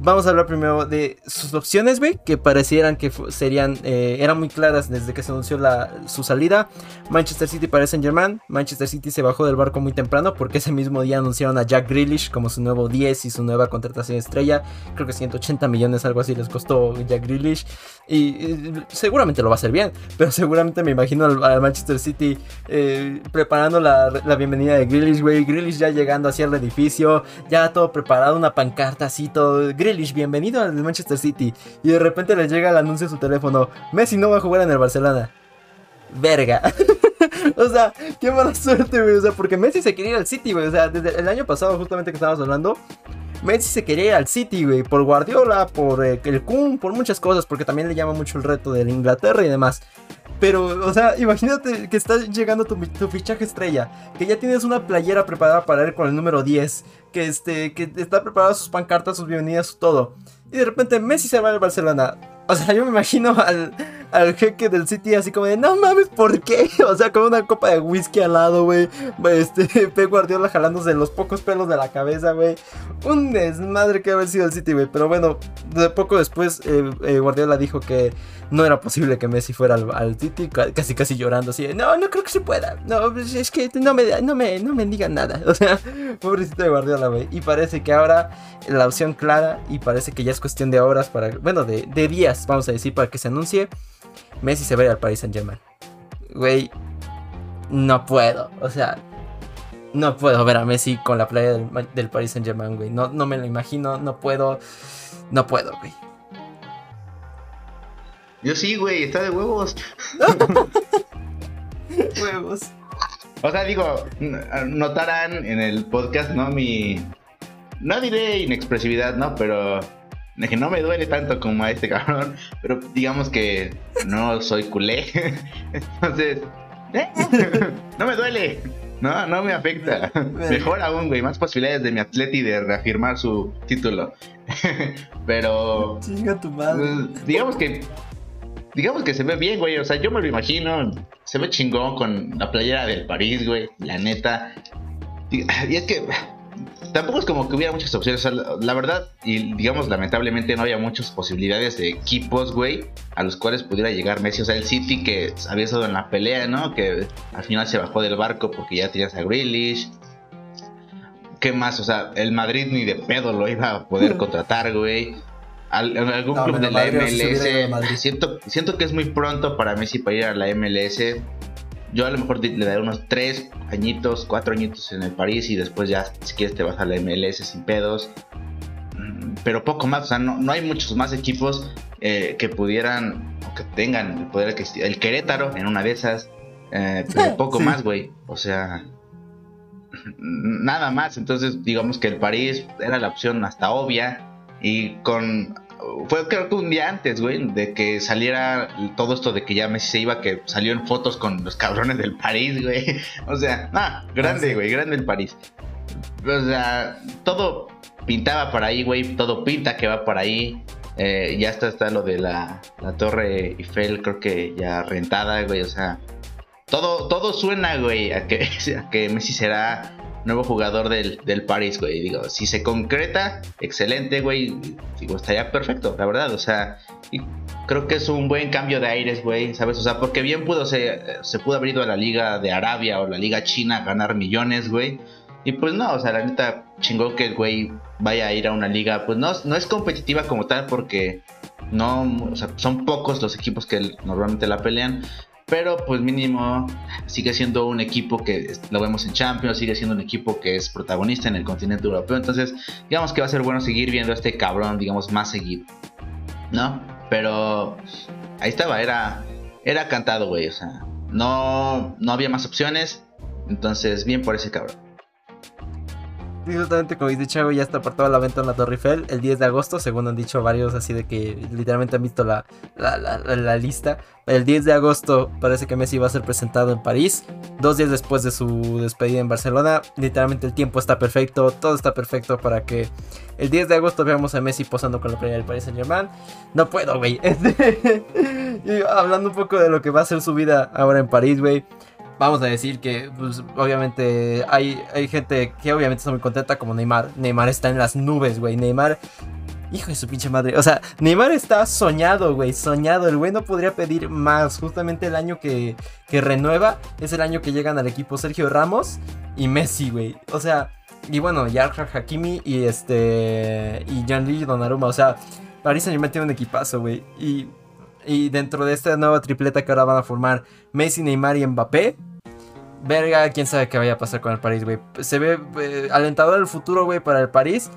Vamos a hablar primero de sus opciones, güey, que parecieran que serían, eh, eran muy claras desde que se anunció la, su salida. Manchester City para Saint Germain. Manchester City se bajó del barco muy temprano porque ese mismo día anunciaron a Jack Grealish como su nuevo 10 y su nueva contratación estrella. Creo que 180 millones, algo así les costó Jack Grealish. Y, seguramente lo va a hacer bien, pero seguramente me imagino al, Manchester City eh, preparando la, la, bienvenida de Grealish, güey. Grealish ya llegando hacia el edificio, ya todo preparado, una pancarta así, todo bienvenido al Manchester City. Y de repente le llega el anuncio a su teléfono, Messi no va a jugar en el Barcelona. Verga. o sea, qué mala suerte, güey. O sea, porque Messi se quería ir al City, güey. O sea, desde el año pasado, justamente que estábamos hablando, Messi se quería ir al City, güey. Por Guardiola, por eh, el Kun, por muchas cosas. Porque también le llama mucho el reto de Inglaterra y demás. Pero, o sea, imagínate que está llegando tu, tu, fichaje estrella, que ya tienes una playera preparada para ir con el número 10, que, este, que está preparada sus pancartas, sus bienvenidas, todo. Y de repente Messi se va al Barcelona. O sea, yo me imagino al, al jeque del City así como de, no mames, ¿por qué? O sea, con una copa de whisky al lado, güey. Este, Pep Guardiola jalándose los pocos pelos de la cabeza, güey. Un desmadre que haber sido el City, güey. Pero bueno, de poco después eh, eh, Guardiola dijo que no era posible que Messi fuera al, City, casi casi llorando así. No, no creo que se pueda. No, pues, es que no me, no me, no me digan nada. O sea, pobrecito de Guardiola, güey. Y parece que ahora la opción clara y parece que ya es cuestión de horas para, bueno, de, de días, vamos a decir, para que se anuncie Messi se va al Paris Saint Germain. Güey, no puedo. O sea, no puedo ver a Messi con la playa del, Paris Saint Germain, güey. No, no me lo imagino, no puedo. No puedo, güey. Yo sí, güey, está de huevos. huevos. O sea, digo, notarán en el podcast, ¿no? Mi. No diré inexpresividad, ¿no? Pero que no me duele tanto como a este cabrón, pero digamos que no soy culé. Entonces, ¿eh? no me duele. No, no me afecta. Mejor aún, güey. Más posibilidades de mi atleti de reafirmar su título. Pero. Chinga tu madre. Pues, digamos que. Digamos que se ve bien, güey. O sea, yo me lo imagino. Se ve chingón con la playera del París, güey. La neta. Y es que tampoco es como que hubiera muchas opciones. la, verdad, y digamos, lamentablemente no había muchas posibilidades de equipos, güey, a los cuales pudiera llegar Messi. O sea, el City que había estado en la pelea, ¿no? Que al final se bajó del barco porque ya tenías a Grealish. ¿Qué más? O sea, el Madrid ni de pedo lo iba a poder contratar, güey. algún club de la MLS. Siento, siento que es muy pronto para Messi para ir a la MLS yo a lo mejor le daré unos 3 añitos, 4 añitos en el París y después ya si quieres te vas a la MLS sin pedos. Mm, pero poco más, o sea, no, hay muchos más equipos eh, que pudieran o que tengan el poder que el Querétaro en una de esas, eh, pero poco más, güey. O sea, nada más. Entonces, digamos que el París era la opción hasta obvia y con fue creo que un día antes, güey, de que saliera todo esto de que ya Messi se iba, que salió en fotos con los cabrones del París, güey. O sea, ah, grande, güey, grande el París. O sea, todo pintaba por ahí, güey, todo pinta que va por ahí. Eh, ya está, está lo de la, la Torre Eiffel, creo que ya rentada, güey, o sea, todo, todo suena, güey, a que, a que Messi será nuevo jugador del, del París, güey. Digo, si se concreta, excelente, güey. Digo, estaría perfecto, la verdad. O sea, y creo que es un buen cambio de aires, güey, ¿sabes? O sea, porque bien pudo, se, se pudo haber ido a la Liga de Arabia o la Liga China a ganar millones, güey. Y pues no, o sea, la neta chingó que el güey vaya a ir a una liga, pues no, no es competitiva como tal porque no, o sea, son pocos los equipos que normalmente la pelean, pero pues mínimo sigue siendo un equipo que lo vemos en Champions, sigue siendo un equipo que es protagonista en el continente europeo. Entonces, digamos que va a ser bueno seguir viendo a este cabrón, digamos, más seguido. ¿No? Pero ahí estaba, era, era cantado, güey. O sea, no, no había más opciones. Entonces, bien por ese cabrón. Justamente como dice Chago, ya está apartado la venta en la Torre Eiffel el 10 de agosto, según han dicho varios, así de que literalmente han visto la, la, lista. El 10 de agosto parece que Messi va a ser presentado en París, dos días después de su despedida en Barcelona. Literalmente el tiempo está perfecto, todo está perfecto para que el 10 de agosto veamos a Messi posando con la playa del Paris Saint Germain. No puedo, güey. hablando un poco de lo que va a ser su vida ahora en París, güey vamos a decir que pues, obviamente hay, hay gente que obviamente está muy contenta como Neymar. Neymar está en las nubes, güey. Neymar Hijo de su pinche madre. O sea, Neymar está soñado, güey. Soñado. El güey no podría pedir más. Justamente el año que, que renueva es el año que llegan al equipo Sergio Ramos y Messi, güey. O sea, y bueno, Yarja Hakimi y este. Y Gianluigi Donnarumma. O sea, Paris Saint Germain tiene un equipazo, güey. Y, y dentro de esta nueva tripleta que ahora van a formar Messi, Neymar y Mbappé. Verga, quién sabe qué vaya a pasar con el París, güey. Se ve eh, alentador el futuro, güey, para el París.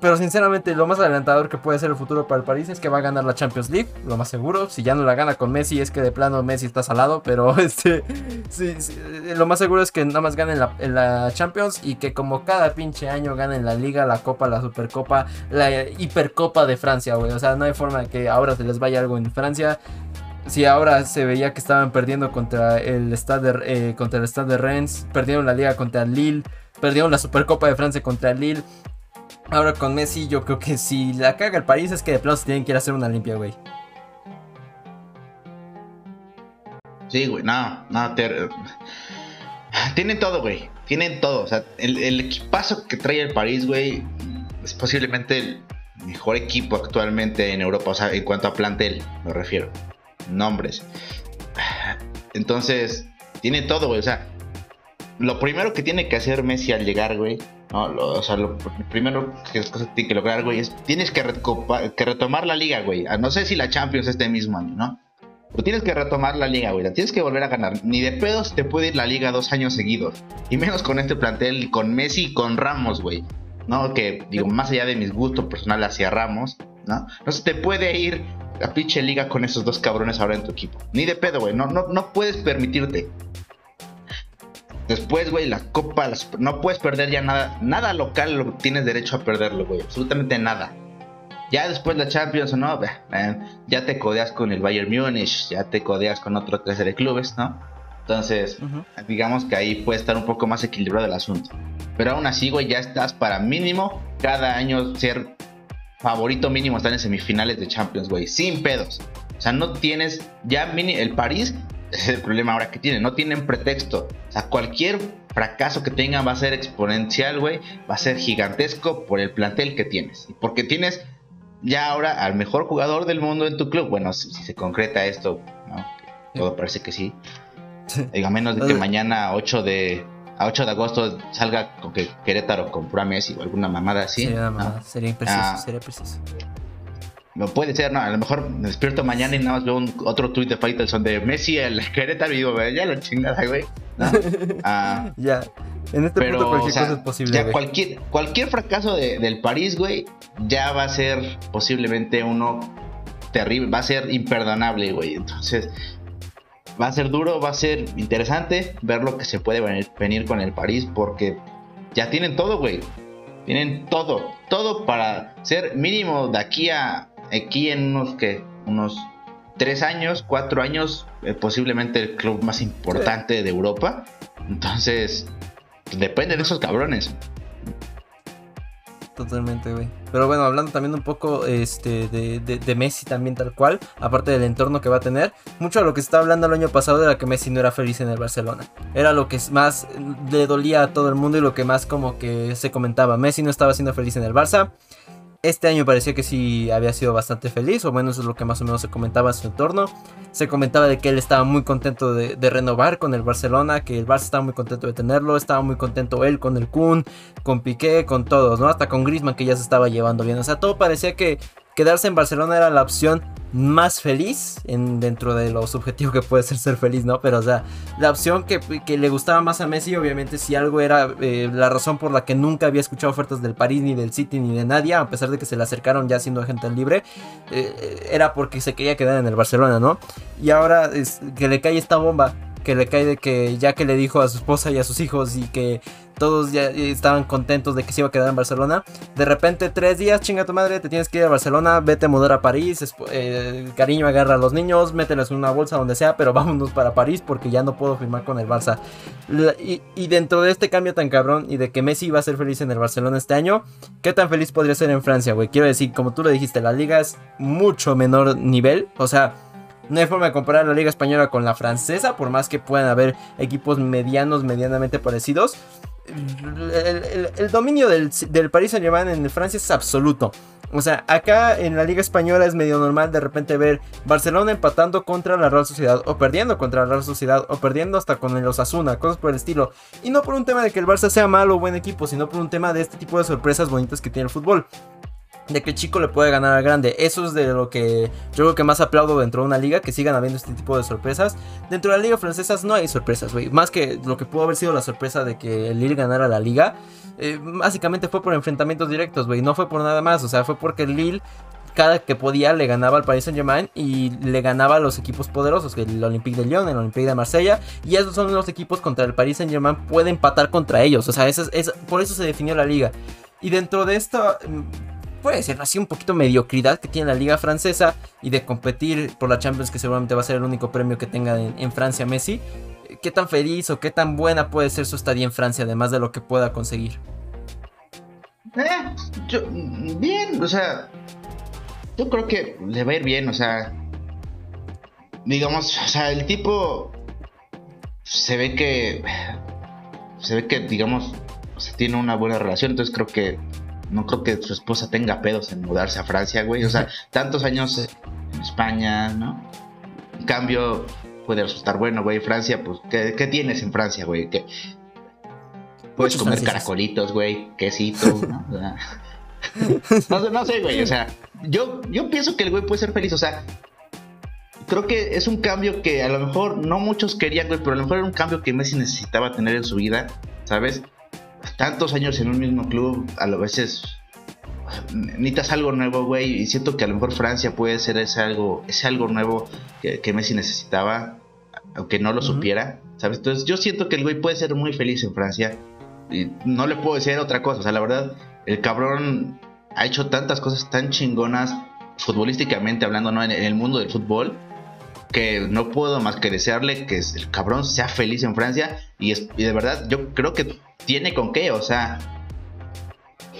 Pero sinceramente, lo más adelantador que puede ser el futuro para el París es que va a ganar la Champions League, lo más seguro. Si ya no la gana con Messi, es que de plano Messi está salado. Pero este, sí, lo más seguro es que nada más ganen la, la Champions y que, como cada pinche año, ganen la Liga, la Copa, la Supercopa, la Hipercopa de Francia, güey. O sea, no hay forma de que ahora se les vaya algo en Francia. Si ahora se veía que estaban perdiendo contra el Stade de, eh, contra el Stade de Rennes, perdieron la Liga contra el Lille, perdieron la Supercopa de Francia contra el Lille. Ahora con Messi, yo creo que si la caga el París es que de plano se tienen que ir a hacer una limpia, güey. Sí, güey, no, no, tienen todo, güey. Tienen todo. O sea, el, equipazo que trae el París, güey, es posiblemente el mejor equipo actualmente en Europa. O sea, en cuanto a plantel, me refiero. Nombres. Entonces, tiene todo, güey. O sea, lo primero que tiene que hacer Messi al llegar, güey, no, o sea, lo primero que cosas tienen que lograr, güey, es tienes que, que retomar la liga, güey. Ah, no sé si la Champions este mismo año, ¿no? Pero tienes que retomar la liga, güey. tienes que volver a ganar. Ni de pedos te puede ir la liga dos años seguidos. Y menos con este plantel, con Messi y con Ramos, güey. ¿No? Que, digo, más allá de mis gustos personales hacia Ramos, ¿no? No se te puede ir la pinche liga con esos dos cabrones ahora en tu equipo. Ni de pedo, güey. No, no, no puedes permitirte. Después, güey, la copa, no puedes perder ya nada. Nada local lo tienes derecho a perderlo, güey. Absolutamente nada. Ya después la Champions o no, ya te codeas con el Bayern Múnich, ya te codeas con otro clase de clubes, ¿no? Entonces, digamos que ahí puede estar un poco más equilibrado el asunto. Pero aún así, güey, ya estás para mínimo cada año ser favorito mínimo estar en semifinales de Champions, güey, sin pedos. O sea, no tienes ya mini el París es el problema ahora que tienen. No tienen pretexto. O sea, cualquier fracaso que tengan va a ser exponencial, güey. Va a ser gigantesco por el plantel que tienes. Y porque tienes ya ahora al mejor jugador del mundo en tu club. Bueno, si, se concreta esto, ¿no? Todo parece que sí. Diga, menos de que mañana 8 de, a 8 de agosto salga con que Querétaro compró a Messi o alguna mamada así. Sería, sería impreciso, ah. sería preciso. No puede ser, no, a lo mejor me despierto mañana y nada más veo un, otro tweet de Faitelson de Messi, el Querétaro, y digo, ya lo chingada, güey. Ah, ya, en este pero, punto cualquier cosa es posible. Ya cualquier, cualquier fracaso de, del París, güey, ya va a ser posiblemente uno terrible, va a ser imperdonable, güey. Entonces, va a ser duro, va a ser interesante ver lo que se puede venir, venir con el París, porque ya tienen todo, güey. Tienen todo, todo para ser mínimo de aquí a aquí en unos que unos tres años, cuatro años, eh, posiblemente el club más importante de Europa. Entonces, depende de esos cabrones. Totalmente, güey. Pero bueno, hablando también un poco este, de, de, Messi también tal cual, aparte del entorno que va a tener, mucho de lo que se estaba hablando el año pasado era que Messi no era feliz en el Barcelona. Era lo que más le dolía a todo el mundo y lo que más como que se comentaba. Messi no estaba siendo feliz en el Barça. Este año parecía que sí había sido bastante feliz, o menos es lo que más o menos se comentaba en su entorno. Se comentaba de que él estaba muy contento de, renovar con el Barcelona, que el Barça estaba muy contento de tenerlo, estaba muy contento él con el Kun, con Piqué, con todos, ¿no? Hasta con Griezmann que ya se estaba llevando bien. O sea, todo parecía que quedarse en Barcelona era la opción más feliz en, dentro de lo subjetivo que puede ser ser feliz, ¿no? Pero, o sea, la opción que, le gustaba más a Messi, obviamente, si algo era eh, la razón por la que nunca había escuchado ofertas del París, ni del City, ni de nadie, a pesar de que se le acercaron ya siendo agente libre, eh, era porque se quería quedar en el Barcelona, ¿no? Y ahora es, que le cae esta bomba que le cae de que ya que le dijo a su esposa y a sus hijos y que todos ya estaban contentos de que se iba a quedar en Barcelona, de repente tres días, chinga tu madre, te tienes que ir a Barcelona, vete a mudar a París, eh, cariño agarra a los niños, mételes en una bolsa donde sea, pero vámonos para París porque ya no puedo firmar con el Barça. y, dentro de este cambio tan cabrón y de que Messi iba a ser feliz en el Barcelona este año, ¿qué tan feliz podría ser en Francia, güey? Quiero decir, como tú lo dijiste, la liga es mucho menor nivel, o sea... No hay forma de comparar la liga española con la francesa, por más que puedan haber equipos medianos, medianamente parecidos. El, dominio del, del Paris Saint Germain en Francia es absoluto. O sea, acá en la Liga Española es medio normal de repente ver Barcelona empatando contra la Real Sociedad, o perdiendo contra la Real Sociedad, o perdiendo hasta con el Osasuna, cosas por el estilo. Y no por un tema de que el Barça sea malo o buen equipo, sino por un tema de este tipo de sorpresas bonitas que tiene el fútbol de que el chico le puede ganar al grande. Eso es de lo que yo creo que más aplaudo dentro de una liga, que sigan habiendo este tipo de sorpresas. Dentro de la liga francesa no hay sorpresas, güey. Más que lo que pudo haber sido la sorpresa de que el Lille ganara la liga. Eh, básicamente fue por enfrentamientos directos, güey. No fue por nada más. O sea, fue porque el Lille cada que podía le ganaba al Paris Saint Germain y le ganaba a los equipos poderosos, que el Olympique de Lyon, el Olympique de Marsella, y esos son los equipos contra el Paris Saint Germain, puede empatar contra ellos, o sea, es, por eso se definió la liga. Y dentro de esto, puede ser así un poquito mediocridad que tiene la liga francesa y de competir por la Champions que seguramente va a ser el único premio que tenga en, Francia Messi. ¿Qué tan feliz o qué tan buena puede ser su estadía en Francia además de lo que pueda conseguir? Eh, bien, o sea, yo creo que le va a ir bien, o sea, digamos, o sea, el tipo se ve que, se ve que, digamos, o tiene una buena relación, entonces creo que no creo que su esposa tenga pedos en mudarse a Francia, güey. O sea, tantos años en España, ¿no? En cambio, puede resultar bueno, güey. Francia, pues, ¿qué, tienes en Francia, güey? Puedes comer caracolitos, güey, quesito, ¿no? no, no sé, güey. O sea, yo, yo pienso que el güey puede ser feliz. O sea, creo que es un cambio que a lo mejor no muchos querían, güey, pero a lo mejor era un cambio que Messi necesitaba tener en su vida, ¿sabes? Tantos años en un mismo club, a lo veces necesitas algo nuevo, güey, y siento que a lo mejor Francia puede ser ese algo, ese algo nuevo que, Messi necesitaba, aunque no lo supiera, ¿sabes? Entonces yo siento que el güey puede ser muy feliz en Francia, y no le puedo decir otra cosa, o sea, la verdad, el cabrón ha hecho tantas cosas tan chingonas, futbolísticamente hablando, ¿no? En, el mundo del fútbol, que no puedo más que desearle que el cabrón sea feliz en Francia, y, y de verdad, yo creo que tiene con qué, o sea,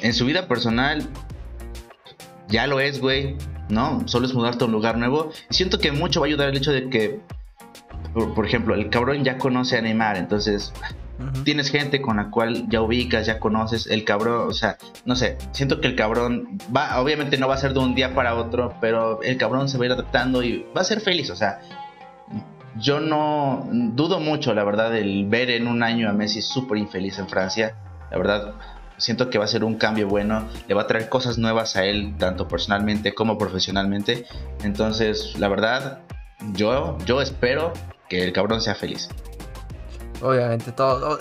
en su vida personal ya lo es, güey, ¿no? Solo es mudarte a un lugar nuevo. Y siento que mucho va a ayudar el hecho de que, por, ejemplo, el cabrón ya conoce a Neymar, entonces tienes gente con la cual ya ubicas, ya conoces, el cabrón, o sea, no sé, siento que el cabrón obviamente no va a ser de un día para otro, pero el cabrón se va a ir adaptando y va a ser feliz, o sea, yo no dudo mucho, la verdad, el ver en un año a Messi súper infeliz en Francia. La verdad, siento que va a ser un cambio bueno, le va a traer cosas nuevas a él, tanto personalmente como profesionalmente. Entonces, la verdad, yo, yo espero que el cabrón sea feliz. Obviamente, todo,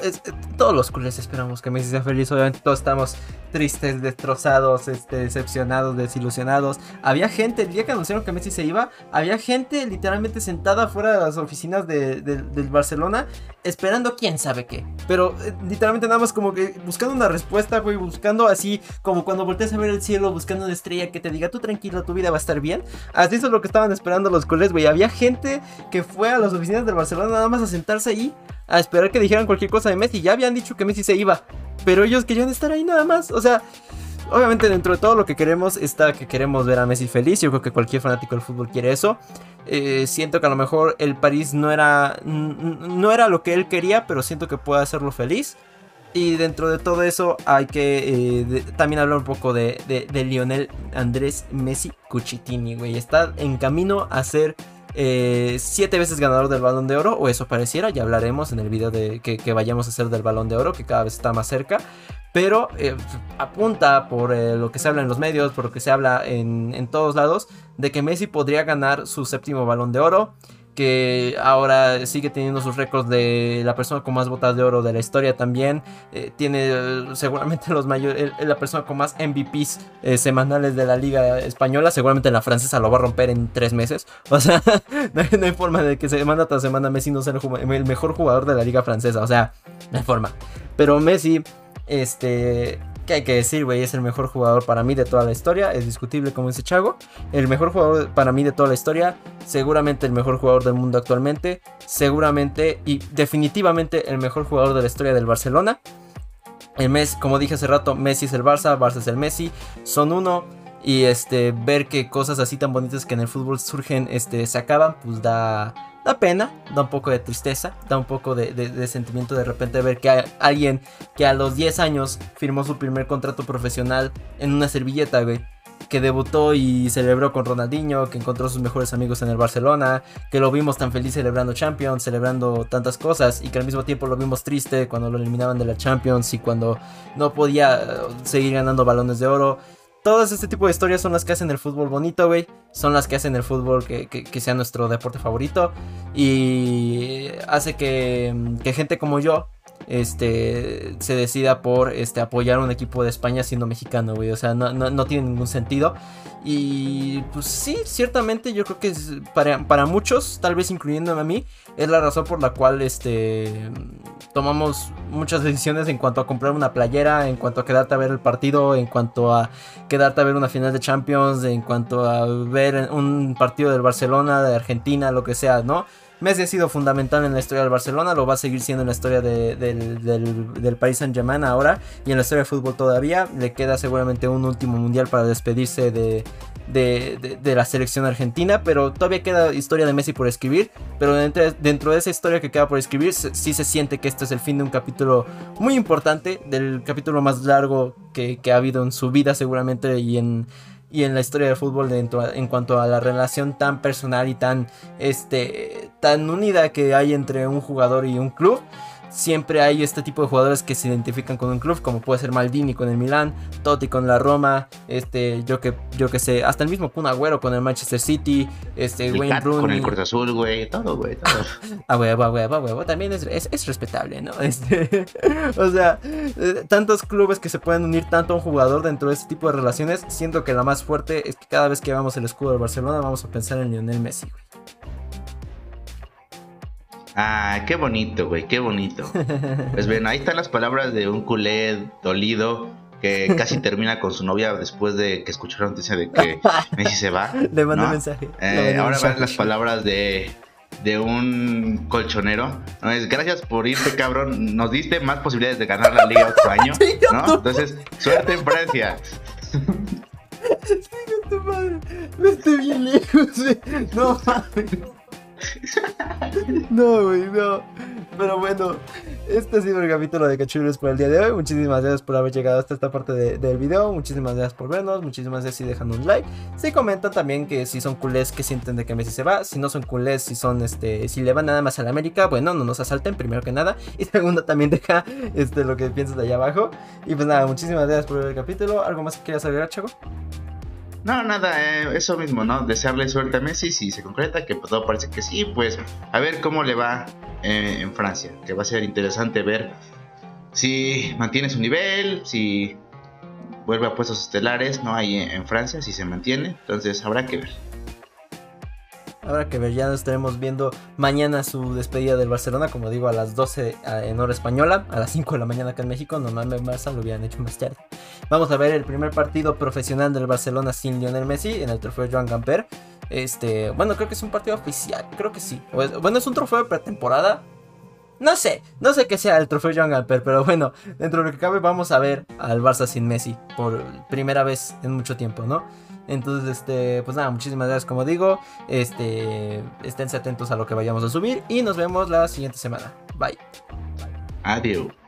todos los culés esperamos que Messi sea feliz. Obviamente, todos estamos tristes, destrozados, este, decepcionados, desilusionados. Había gente, el día que anunciaron que Messi se iba, había gente literalmente sentada fuera de las oficinas de, del Barcelona esperando quién sabe qué. Pero eh, literalmente nada más como que buscando una respuesta, güey, buscando así como cuando volteas a ver el cielo, buscando una estrella que te diga, tú tranquilo, tu vida va a estar bien. Así es lo que estaban esperando los culés, güey. Había gente que fue a las oficinas del Barcelona nada más a sentarse ahí a esperar que dijeran cualquier cosa de Messi. Ya habían dicho que Messi se iba, pero ellos querían estar ahí nada más. O sea, obviamente dentro de todo lo que queremos está que queremos ver a Messi feliz. Yo creo que cualquier fanático del fútbol quiere eso. Eh, siento que a lo mejor el París no era, no era lo que él quería, pero siento que puede hacerlo feliz. Y dentro de todo eso hay que eh, también hablar un poco de, de, Lionel Andrés Messi Cuchitini, güey. Está en camino a ser eh, siete veces ganador del balón de oro, o eso pareciera, ya hablaremos en el video de que, vayamos a hacer del balón de oro, que cada vez está más cerca. Pero eh, apunta por eh, lo que se habla en los medios, por lo que se habla en, en todos lados, de que Messi podría ganar su séptimo balón de oro que ahora sigue teniendo sus récords de la persona con más botas de oro de la historia también. Eh, tiene eh, seguramente los mayores, la persona con más MVPs eh, semanales de la liga española. Seguramente la francesa lo va a romper en tres meses. O sea, no hay, forma de que semana tras semana Messi no sea el mejor jugador de la liga francesa. O sea, no hay forma. Pero Messi, este, que hay que decir, güey, es el mejor jugador para mí de toda la historia. Es discutible como ese Chago. El mejor jugador para mí de toda la historia. Seguramente el mejor jugador del mundo actualmente. Seguramente y definitivamente el mejor jugador de la historia del Barcelona. El Messi, como dije hace rato, Messi es el Barça, Barça es el Messi. Son uno. Y este, ver que cosas así tan bonitas que en el fútbol surgen, este, se acaban, pues da, da pena, da un poco de tristeza, da un poco de, sentimiento de repente ver que hay alguien que a los 10 años firmó su primer contrato profesional en una servilleta, güey. que debutó y celebró con Ronaldinho, que encontró sus mejores amigos en el Barcelona, que lo vimos tan feliz celebrando Champions, celebrando tantas cosas y que al mismo tiempo lo vimos triste cuando lo eliminaban de la Champions y cuando no podía eh, seguir ganando balones de oro. Todas este tipo de historias son las que hacen el fútbol bonito, güey. Son las que hacen el fútbol que, sea nuestro deporte favorito. Y hace que, que gente como yo, este, se decida por este, apoyar un equipo de España siendo mexicano, güey. O sea, no, tiene ningún sentido. Y pues sí, ciertamente yo creo que para, para, muchos, tal vez incluyéndome a mí, es la razón por la cual este, tomamos muchas decisiones en cuanto a comprar una playera, en cuanto a quedarte a ver el partido, en cuanto a quedarte a ver una final de Champions, en cuanto a ver un partido del Barcelona, de Argentina, lo que sea, ¿no? Messi ha sido fundamental en la historia del Barcelona, lo va a seguir siendo en la historia del, del, Paris Saint Germain ahora y en la historia del fútbol todavía. Le queda seguramente un último mundial para despedirse de, de, la selección argentina, pero todavía queda historia de Messi por escribir. Pero dentro, de esa historia que queda por escribir, sí se siente que este es el fin de un capítulo muy importante, del capítulo más largo que, que ha habido en su vida seguramente y en y en la historia del fútbol dentro, en cuanto a la relación tan personal y tan, este, tan unida que hay entre un jugador y un club siempre hay este tipo de jugadores que se identifican con un club, como puede ser Maldini con el Milan, Totti con la Roma, este, yo que, yo que sé, hasta el mismo Kun Agüero con el Manchester City, este, Wayne Rooney. Con el Cruz Azul, güey, todo, güey, todo. ah, huevo, a huevo, a huevo, también es, es, respetable, ¿no? Este, o sea, eh, tantos clubes que se pueden unir tanto a un jugador dentro de este tipo de relaciones, siento que la más fuerte es que cada vez que vamos el escudo del Barcelona vamos a pensar en Lionel Messi, güey. Ah, qué bonito, güey, qué bonito. Pues bien, ahí están las palabras de un culé dolido que casi termina con su novia después de que escuchó la noticia de que Messi se va. Le mandó mensaje. Eh, ahora van las palabras de, de un colchonero. ¿no? Es, gracias por irte, cabrón. Nos diste más posibilidades de ganar la liga otro año. ¿no? Entonces, suerte en Francia. Sí, tu madre. Vete bien lejos, No mames. no, güey, no. Pero bueno, este ha sido el capítulo de Cachulos por el día de hoy. Muchísimas gracias por haber llegado hasta esta parte del video. Muchísimas gracias por vernos. Muchísimas gracias si dejan un like. Si comentan también que si son culés que sienten de que Messi se va. Si no son culés, si son este, si le van nada más a la América, bueno, no nos asalten, primero que nada. Y segundo, también deja este, lo que piensas de allá abajo. Y pues nada, muchísimas gracias por ver el capítulo. ¿Algo más que quieras agregar, Chaco? No, nada, eh, eso mismo, ¿no? Desearle suerte a Messi si se concreta, que todo parece que sí, pues a ver cómo le va eh, en Francia, que va a ser interesante ver si mantiene su nivel, si vuelve a puestos estelares, ¿no? Ahí en Francia, si se mantiene, entonces habrá que ver. Habrá que ver, ya nos estaremos viendo mañana su despedida del Barcelona, como digo, a las 12 en hora española, a las 5 de la mañana acá en México. Normalmente Barça lo hubieran hecho más tarde. Vamos a ver el primer partido profesional del Barcelona sin Lionel Messi en el trofeo Joan Gamper. Este, bueno, creo que es un partido oficial, creo que sí. Bueno, es un trofeo de pretemporada. No sé, no sé qué sea el trofeo Joan Gamper, pero bueno, dentro de lo que cabe vamos a ver al Barça sin Messi por primera vez en mucho tiempo, ¿no? Entonces, este, pues nada, muchísimas gracias como digo. Este, esténse atentos a lo que vayamos a subir y nos vemos la siguiente semana. Bye. Adiós.